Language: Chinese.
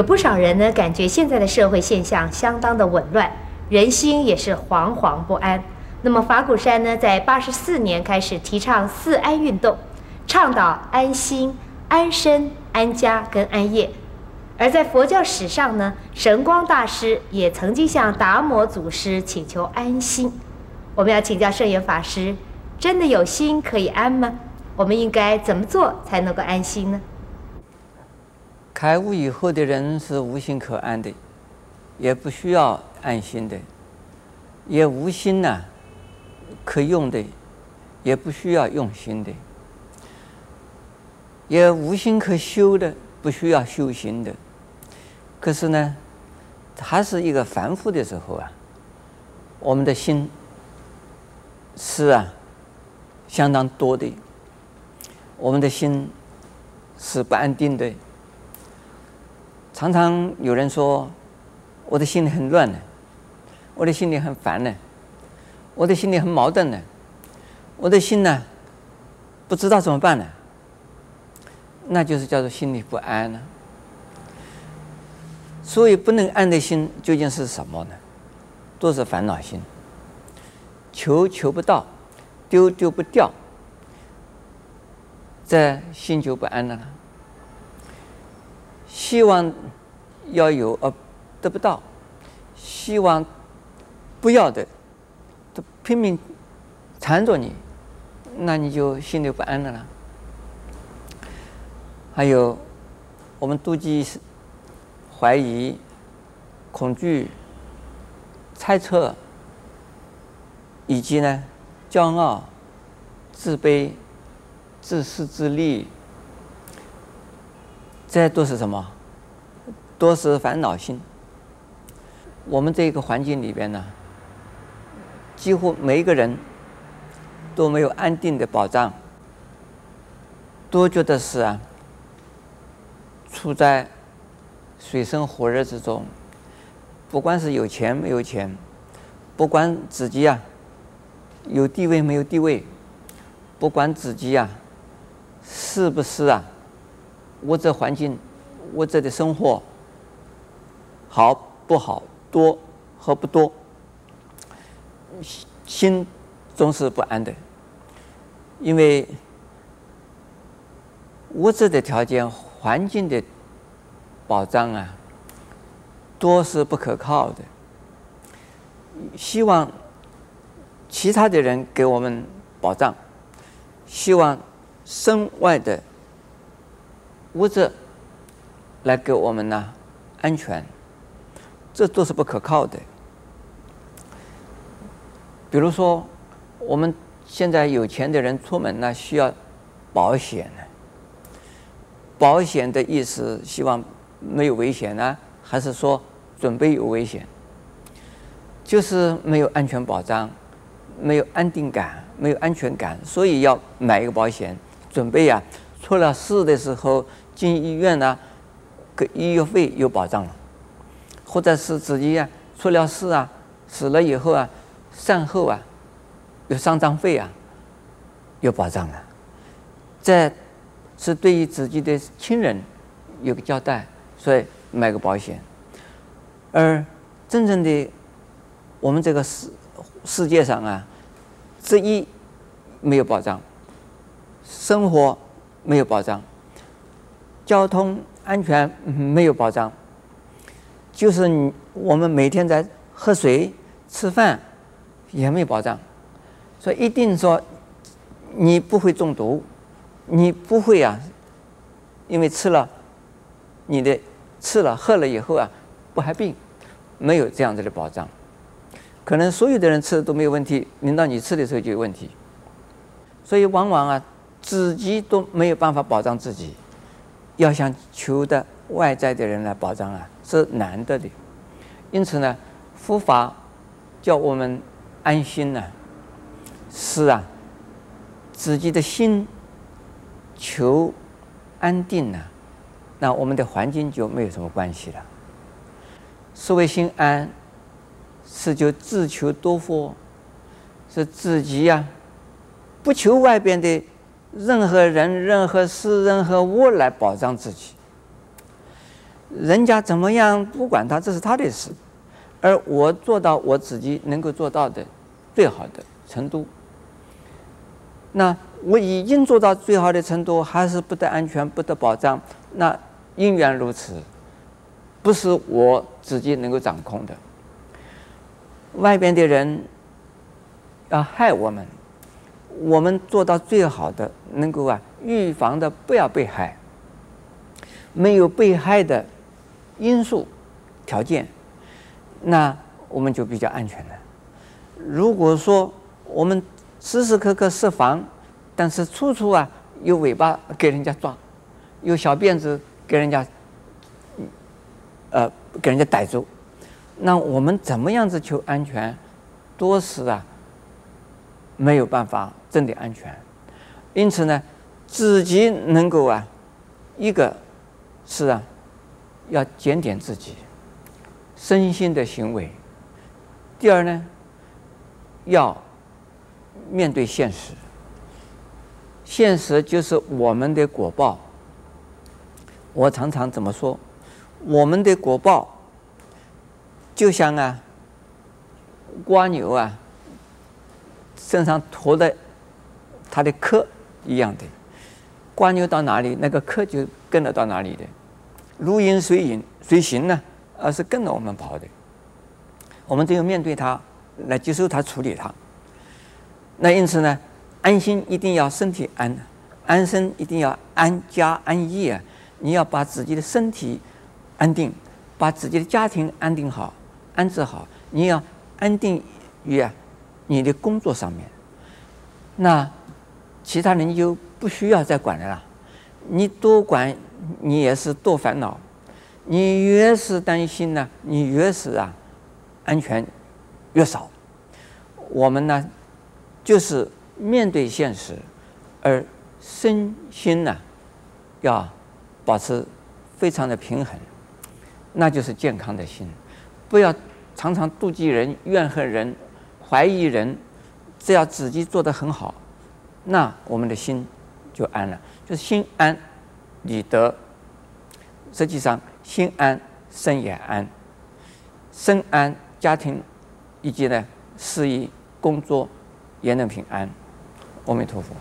有不少人呢，感觉现在的社会现象相当的紊乱，人心也是惶惶不安。那么法鼓山呢，在八十四年开始提倡四安运动，倡导安心、安身、安家跟安业。而在佛教史上呢，神光大师也曾经向达摩祖师请求安心。我们要请教圣严法师，真的有心可以安吗？我们应该怎么做才能够安心呢？开悟以后的人是无心可安的，也不需要安心的，也无心呐、可用的，也不需要用心的，也无心可修的，不需要修行的。可是呢，还是一个凡夫的时候啊，我们的心是啊相当多的，我们的心是不安定的。常常有人说，我的心里很乱呢，我的心里很烦呢，我的心里很矛盾呢，我的心呢，不知道怎么办呢？那就是叫做心里不安呢。所以不能安的心究竟是什么呢？都是烦恼心，求求不到，丢丢不掉，这心就不安了。希望要有而得不到，希望不要的都拼命缠着你，那你就心里不安了啦。还有我们妒忌、怀疑、恐惧、猜测，以及呢骄傲、自卑、自私自利。这都是什么？都是烦恼心。我们这个环境里边呢，几乎每一个人都没有安定的保障，都觉得是啊，处在水深火热之中。不管是有钱没有钱，不管自己啊有地位没有地位，不管自己啊是不是啊。我这环境，我这的生活好不好，多和不多，心总是不安的，因为物质的条件、环境的保障啊，多是不可靠的。希望其他的人给我们保障，希望身外的。物质来给我们呢安全，这都是不可靠的。比如说，我们现在有钱的人出门呢，需要保险呢。保险的意思，希望没有危险呢，还是说准备有危险？就是没有安全保障，没有安定感，没有安全感，所以要买一个保险，准备呀，出了事的时候。进医院呢，给医药费有保障了，或者是自己啊出了事啊，死了以后啊，善后啊，有丧葬费啊，有保障了。这是对于自己的亲人有个交代，所以买个保险。而真正的我们这个世世界上啊，这一没有保障，生活没有保障。交通安全没有保障，就是你我们每天在喝水、吃饭也没有保障，所以一定说你不会中毒，你不会啊，因为吃了你的吃了喝了以后啊不害病，没有这样子的保障，可能所有的人吃的都没有问题，轮到你吃的时候就有问题，所以往往啊自己都没有办法保障自己。要想求的外在的人来保障啊，是难得的。因此呢，佛法叫我们安心呢、是啊，自己的心求安定呢、那我们的环境就没有什么关系了。所谓心安，是就自求多福，是自己呀、不求外边的。任何人、任何事、任何物来保障自己，人家怎么样不管他，这是他的事，而我做到我自己能够做到的最好的程度。那我已经做到最好的程度，还是不得安全，不得保障，那因缘如此，不是我自己能够掌控的。外边的人要害我们，我们做到最好的，能够啊预防的不要被害，没有被害的因素条件，那我们就比较安全了。如果说我们时时刻刻设防，但是处处啊有尾巴给人家抓，有小辫子给人家，呃给人家逮住。那我们怎么样子求安全，多是啊，没有办法真的安全。因此呢，自己能够啊，一个是啊，要检点自己身心的行为；第二呢，要面对现实。现实就是我们的果报。我常常怎么说？我们的果报。就像啊，蜗牛啊，身上驮的它的科一样的，蜗牛到哪里，那个科就跟着到哪里的，如影随影随形呢，而是跟着我们跑的。我们只有面对它，来接受它，处理它。那因此呢，安心一定要身体安，安身一定要安家安业！你要把自己的身体安定，把自己的家庭安定好。安置好，你要安定于，你的工作上面，那其他人就不需要再管了啦。你多管，你也是多烦恼。你越是担心呢，你越是啊，安全越少。我们呢，就是面对现实，而身心呢，要保持非常的平衡，那就是健康的心。不要常常妒忌人、怨恨人、怀疑人，只要自己做得很好，那我们的心就安了。就是心安理得。实际上，心安身也安，身安家庭以及呢事业工作也能平安。阿弥陀佛。